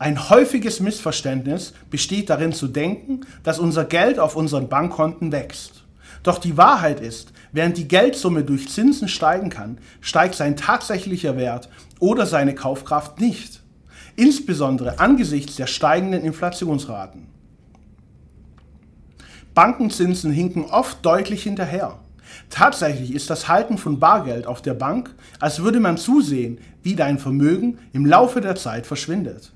Ein häufiges Missverständnis besteht darin zu denken, dass unser Geld auf unseren Bankkonten wächst. Doch die Wahrheit ist, während die Geldsumme durch Zinsen steigen kann, steigt sein tatsächlicher Wert oder seine Kaufkraft nicht. Insbesondere angesichts der steigenden Inflationsraten. Bankenzinsen hinken oft deutlich hinterher. Tatsächlich ist das Halten von Bargeld auf der Bank, als würde man zusehen, wie dein Vermögen im Laufe der Zeit verschwindet.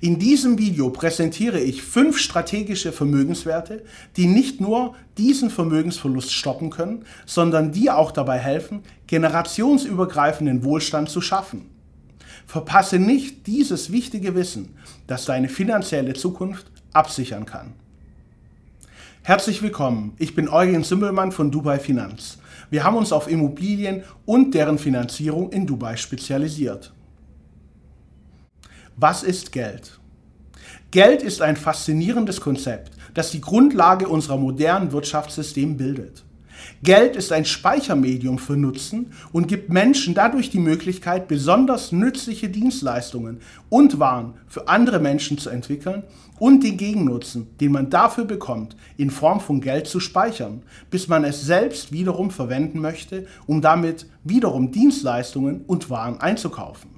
In diesem Video präsentiere ich fünf strategische Vermögenswerte, die nicht nur diesen Vermögensverlust stoppen können, sondern dir auch dabei helfen, generationsübergreifenden Wohlstand zu schaffen. Verpasse nicht dieses wichtige Wissen, das deine finanzielle Zukunft absichern kann. Herzlich willkommen, ich bin Eugen Simmelmann von Dubai Finanz. Wir haben uns auf Immobilien und deren Finanzierung in Dubai spezialisiert. Was ist Geld? Geld ist ein faszinierendes Konzept, das die Grundlage unserer modernen Wirtschaftssystem bildet. Geld ist ein Speichermedium für Nutzen und gibt Menschen dadurch die Möglichkeit, besonders nützliche Dienstleistungen und Waren für andere Menschen zu entwickeln und den Gegennutzen, den man dafür bekommt, in Form von Geld zu speichern, bis man es selbst wiederum verwenden möchte, um damit wiederum Dienstleistungen und Waren einzukaufen.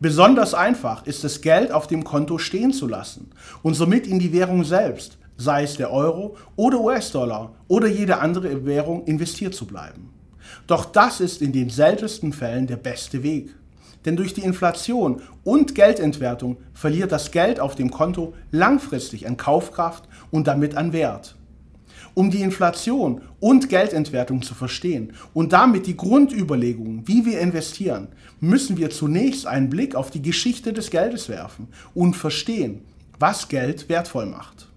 Besonders einfach ist es, Geld auf dem Konto stehen zu lassen und somit in die Währung selbst, sei es der Euro oder US-Dollar oder jede andere Währung, investiert zu bleiben. Doch das ist in den seltensten Fällen der beste Weg. Denn durch die Inflation und Geldentwertung verliert das Geld auf dem Konto langfristig an Kaufkraft und damit an Wert. Um die Inflation und Geldentwertung zu verstehen und damit die Grundüberlegungen, wie wir investieren, müssen wir zunächst einen Blick auf die Geschichte des Geldes werfen und verstehen, was Geld wertvoll macht.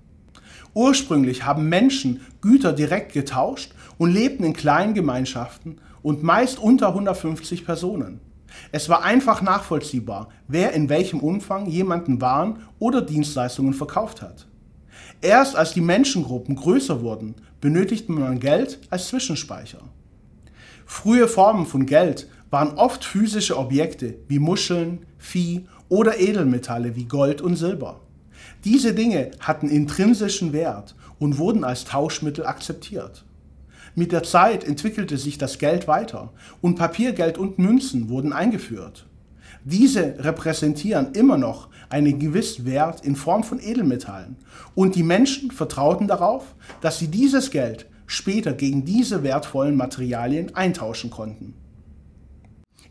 Ursprünglich haben Menschen Güter direkt getauscht und lebten in kleinen Gemeinschaften und meist unter 150 Personen. Es war einfach nachvollziehbar, wer in welchem Umfang jemanden Waren oder Dienstleistungen verkauft hat. Erst als die Menschengruppen größer wurden, benötigte man Geld als Zwischenspeicher. Frühe Formen von Geld waren oft physische Objekte wie Muscheln, Vieh oder Edelmetalle wie Gold und Silber. Diese Dinge hatten intrinsischen Wert und wurden als Tauschmittel akzeptiert. Mit der Zeit entwickelte sich das Geld weiter und Papiergeld und Münzen wurden eingeführt. Diese repräsentieren immer noch einen gewissen Wert in Form von Edelmetallen und die Menschen vertrauten darauf, dass sie dieses Geld später gegen diese wertvollen Materialien eintauschen konnten.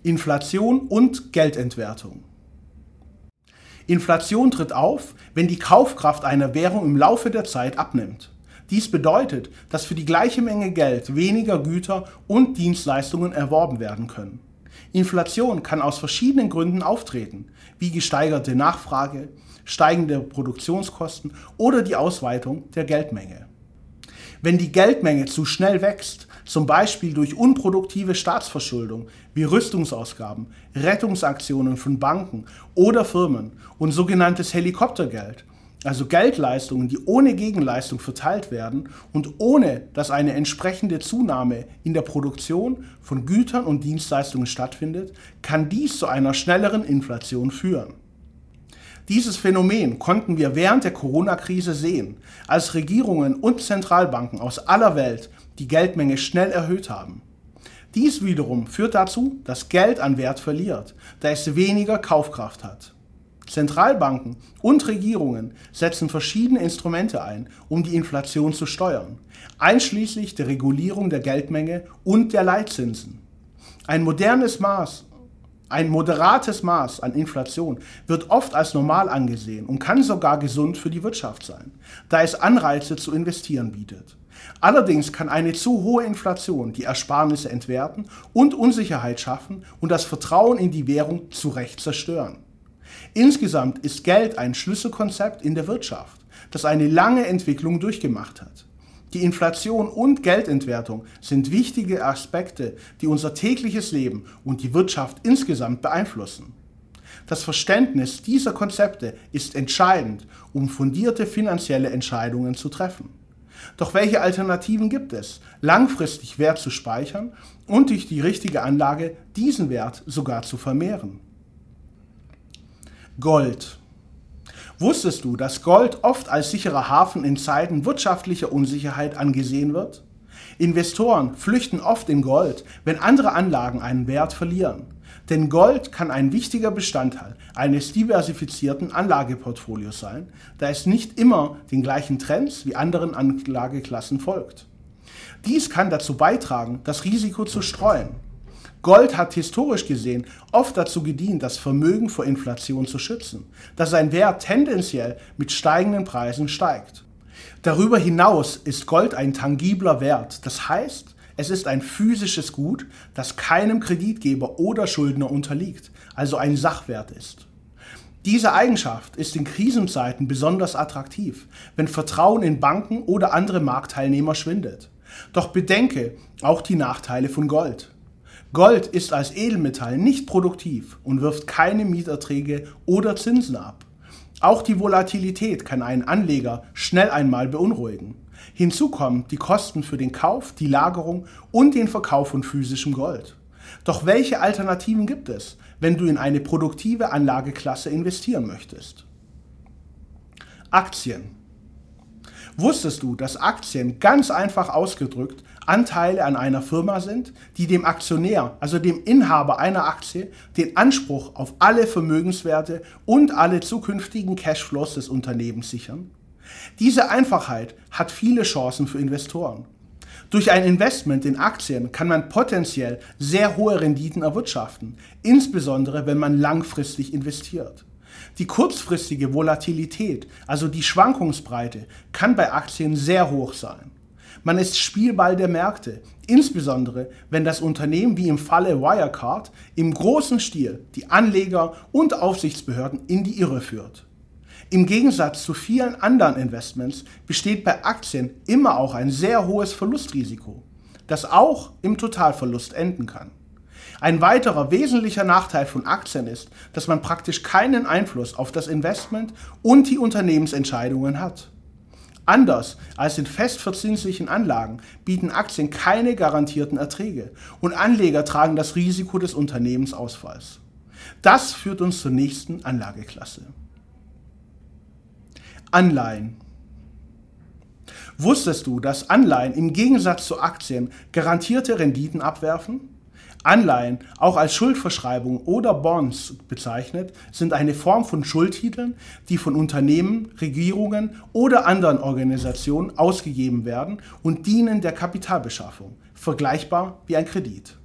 Inflation und Geldentwertung. Inflation tritt auf, wenn die Kaufkraft einer Währung im Laufe der Zeit abnimmt. Dies bedeutet, dass für die gleiche Menge Geld weniger Güter und Dienstleistungen erworben werden können. Inflation kann aus verschiedenen Gründen auftreten, wie gesteigerte Nachfrage, steigende Produktionskosten oder die Ausweitung der Geldmenge. Wenn die Geldmenge zu schnell wächst, zum Beispiel durch unproduktive Staatsverschuldung wie Rüstungsausgaben, Rettungsaktionen von Banken oder Firmen und sogenanntes Helikoptergeld, also Geldleistungen, die ohne Gegenleistung verteilt werden und ohne dass eine entsprechende Zunahme in der Produktion von Gütern und Dienstleistungen stattfindet, kann dies zu einer schnelleren Inflation führen. Dieses Phänomen konnten wir während der Corona-Krise sehen, als Regierungen und Zentralbanken aus aller Welt die Geldmenge schnell erhöht haben. Dies wiederum führt dazu, dass Geld an Wert verliert, da es weniger Kaufkraft hat. Zentralbanken und Regierungen setzen verschiedene Instrumente ein, um die Inflation zu steuern, einschließlich der Regulierung der Geldmenge und der Leitzinsen. Ein modernes Maß, ein moderates Maß an Inflation wird oft als normal angesehen und kann sogar gesund für die Wirtschaft sein, da es Anreize zu investieren bietet. Allerdings kann eine zu hohe Inflation die Ersparnisse entwerten und Unsicherheit schaffen und das Vertrauen in die Währung zu Recht zerstören. Insgesamt ist Geld ein Schlüsselkonzept in der Wirtschaft, das eine lange Entwicklung durchgemacht hat. Die Inflation und Geldentwertung sind wichtige Aspekte, die unser tägliches Leben und die Wirtschaft insgesamt beeinflussen. Das Verständnis dieser Konzepte ist entscheidend, um fundierte finanzielle Entscheidungen zu treffen. Doch welche Alternativen gibt es, langfristig Wert zu speichern und durch die richtige Anlage diesen Wert sogar zu vermehren? Gold. Wusstest du, dass Gold oft als sicherer Hafen in Zeiten wirtschaftlicher Unsicherheit angesehen wird? Investoren flüchten oft in Gold, wenn andere Anlagen einen Wert verlieren. Denn Gold kann ein wichtiger Bestandteil eines diversifizierten Anlageportfolios sein, da es nicht immer den gleichen Trends wie anderen Anlageklassen folgt. Dies kann dazu beitragen, das Risiko zu streuen. Gold hat historisch gesehen oft dazu gedient, das Vermögen vor Inflation zu schützen, da sein Wert tendenziell mit steigenden Preisen steigt. Darüber hinaus ist Gold ein tangibler Wert, das heißt, es ist ein physisches Gut, das keinem Kreditgeber oder Schuldner unterliegt, also ein Sachwert ist. Diese Eigenschaft ist in Krisenzeiten besonders attraktiv, wenn Vertrauen in Banken oder andere Marktteilnehmer schwindet. Doch bedenke auch die Nachteile von Gold. Gold ist als Edelmetall nicht produktiv und wirft keine Mieterträge oder Zinsen ab. Auch die Volatilität kann einen Anleger schnell einmal beunruhigen. Hinzu kommen die Kosten für den Kauf, die Lagerung und den Verkauf von physischem Gold. Doch welche Alternativen gibt es, wenn du in eine produktive Anlageklasse investieren möchtest? Aktien. Wusstest du, dass Aktien ganz einfach ausgedrückt Anteile an einer Firma sind, die dem Aktionär, also dem Inhaber einer Aktie, den Anspruch auf alle Vermögenswerte und alle zukünftigen Cashflows des Unternehmens sichern? Diese Einfachheit hat viele Chancen für Investoren. Durch ein Investment in Aktien kann man potenziell sehr hohe Renditen erwirtschaften, insbesondere wenn man langfristig investiert. Die kurzfristige Volatilität, also die Schwankungsbreite, kann bei Aktien sehr hoch sein. Man ist Spielball der Märkte, insbesondere wenn das Unternehmen wie im Falle Wirecard im großen Stil die Anleger und Aufsichtsbehörden in die Irre führt. Im Gegensatz zu vielen anderen Investments besteht bei Aktien immer auch ein sehr hohes Verlustrisiko, das auch im Totalverlust enden kann. Ein weiterer wesentlicher Nachteil von Aktien ist, dass man praktisch keinen Einfluss auf das Investment und die Unternehmensentscheidungen hat. Anders als in festverzinslichen Anlagen bieten Aktien keine garantierten Erträge und Anleger tragen das Risiko des Unternehmensausfalls. Das führt uns zur nächsten Anlageklasse. Anleihen. Wusstest du, dass Anleihen im Gegensatz zu Aktien garantierte Renditen abwerfen? Anleihen, auch als Schuldverschreibung oder Bonds bezeichnet, sind eine Form von Schuldtiteln, die von Unternehmen, Regierungen oder anderen Organisationen ausgegeben werden und dienen der Kapitalbeschaffung, vergleichbar wie ein Kredit.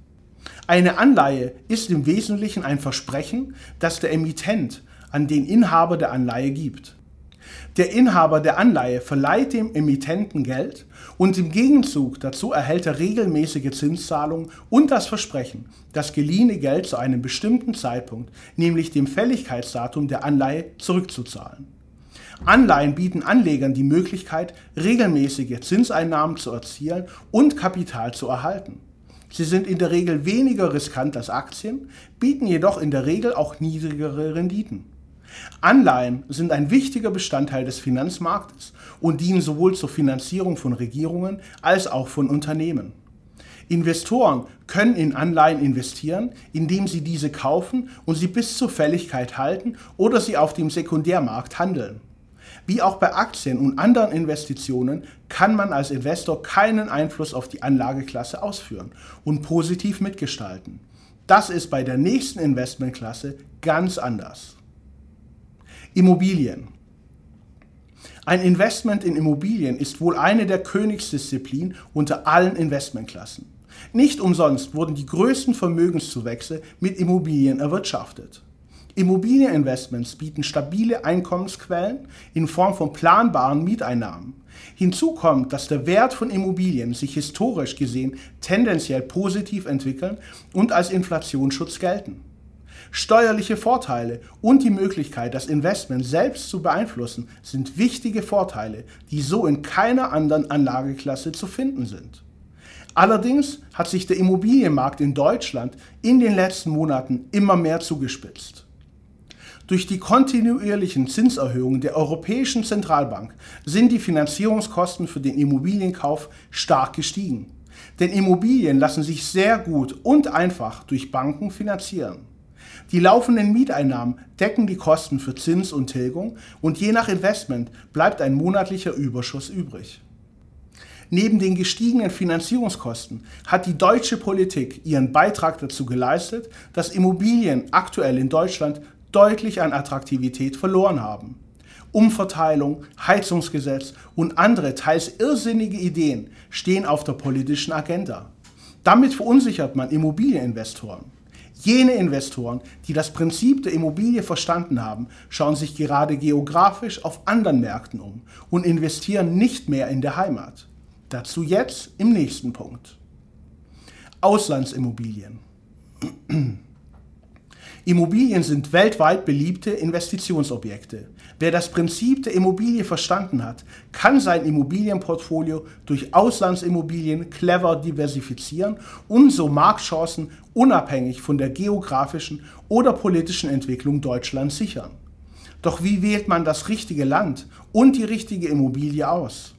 Eine Anleihe ist im Wesentlichen ein Versprechen, das der Emittent an den Inhaber der Anleihe gibt. Der Inhaber der Anleihe verleiht dem Emittenten Geld und im Gegenzug dazu erhält er regelmäßige Zinszahlungen und das Versprechen, das geliehene Geld zu einem bestimmten Zeitpunkt, nämlich dem Fälligkeitsdatum der Anleihe, zurückzuzahlen. Anleihen bieten Anlegern die Möglichkeit, regelmäßige Zinseinnahmen zu erzielen und Kapital zu erhalten. Sie sind in der Regel weniger riskant als Aktien, bieten jedoch in der Regel auch niedrigere Renditen. Anleihen sind ein wichtiger Bestandteil des Finanzmarktes und dienen sowohl zur Finanzierung von Regierungen als auch von Unternehmen. Investoren können in Anleihen investieren, indem sie diese kaufen und sie bis zur Fälligkeit halten oder sie auf dem Sekundärmarkt handeln. Wie auch bei Aktien und anderen Investitionen kann man als Investor keinen Einfluss auf die Anlageklasse ausführen und positiv mitgestalten. Das ist bei der nächsten Investmentklasse ganz anders. Immobilien. Ein Investment in Immobilien ist wohl eine der Königsdisziplinen unter allen Investmentklassen. Nicht umsonst wurden die größten Vermögenszuwächse mit Immobilien erwirtschaftet. Immobilieninvestments bieten stabile Einkommensquellen in Form von planbaren Mieteinnahmen. Hinzu kommt, dass der Wert von Immobilien sich historisch gesehen tendenziell positiv entwickeln und als Inflationsschutz gelten. Steuerliche Vorteile und die Möglichkeit, das Investment selbst zu beeinflussen, sind wichtige Vorteile, die so in keiner anderen Anlageklasse zu finden sind. Allerdings hat sich der Immobilienmarkt in Deutschland in den letzten Monaten immer mehr zugespitzt. Durch die kontinuierlichen Zinserhöhungen der Europäischen Zentralbank sind die Finanzierungskosten für den Immobilienkauf stark gestiegen. Denn Immobilien lassen sich sehr gut und einfach durch Banken finanzieren. Die laufenden Mieteinnahmen decken die Kosten für Zins und Tilgung und je nach Investment bleibt ein monatlicher Überschuss übrig. Neben den gestiegenen Finanzierungskosten hat die deutsche Politik ihren Beitrag dazu geleistet, dass Immobilien aktuell in Deutschland deutlich an Attraktivität verloren haben. Umverteilung, Heizungsgesetz und andere teils irrsinnige Ideen stehen auf der politischen Agenda. Damit verunsichert man Immobilieninvestoren. Jene Investoren, die das Prinzip der Immobilie verstanden haben, schauen sich gerade geografisch auf anderen Märkten um und investieren nicht mehr in der Heimat. Dazu jetzt im nächsten Punkt. Auslandsimmobilien. Immobilien sind weltweit beliebte Investitionsobjekte. Wer das Prinzip der Immobilie verstanden hat, kann sein Immobilienportfolio durch Auslandsimmobilien clever diversifizieren und so Marktchancen unabhängig von der geografischen oder politischen Entwicklung Deutschlands sichern. Doch wie wählt man das richtige Land und die richtige Immobilie aus?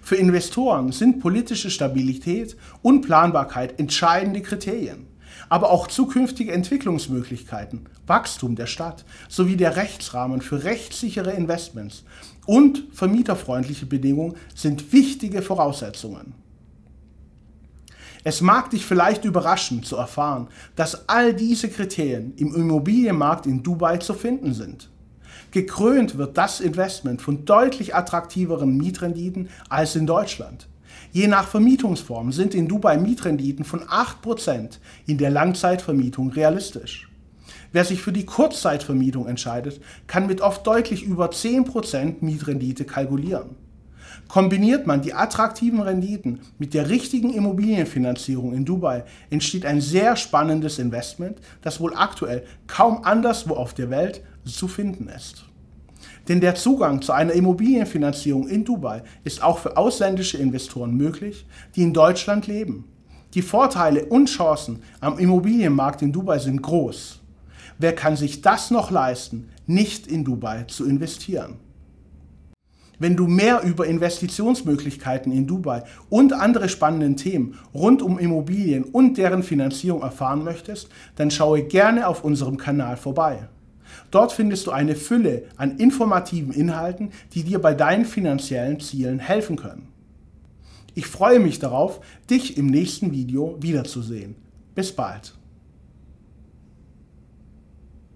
Für Investoren sind politische Stabilität und Planbarkeit entscheidende Kriterien aber auch zukünftige Entwicklungsmöglichkeiten, Wachstum der Stadt sowie der Rechtsrahmen für rechtssichere Investments und vermieterfreundliche Bedingungen sind wichtige Voraussetzungen. Es mag dich vielleicht überraschen zu erfahren, dass all diese Kriterien im Immobilienmarkt in Dubai zu finden sind. Gekrönt wird das Investment von deutlich attraktiveren Mietrenditen als in Deutschland. Je nach Vermietungsform sind in Dubai Mietrenditen von 8% in der Langzeitvermietung realistisch. Wer sich für die Kurzzeitvermietung entscheidet, kann mit oft deutlich über 10% Mietrendite kalkulieren. Kombiniert man die attraktiven Renditen mit der richtigen Immobilienfinanzierung in Dubai, entsteht ein sehr spannendes Investment, das wohl aktuell kaum anderswo auf der Welt zu finden ist. Denn der Zugang zu einer Immobilienfinanzierung in Dubai ist auch für ausländische Investoren möglich, die in Deutschland leben. Die Vorteile und Chancen am Immobilienmarkt in Dubai sind groß. Wer kann sich das noch leisten, nicht in Dubai zu investieren? Wenn du mehr über Investitionsmöglichkeiten in Dubai und andere spannende Themen rund um Immobilien und deren Finanzierung erfahren möchtest, dann schaue gerne auf unserem Kanal vorbei. Dort findest du eine Fülle an informativen Inhalten, die dir bei deinen finanziellen Zielen helfen können. Ich freue mich darauf, dich im nächsten Video wiederzusehen. Bis bald.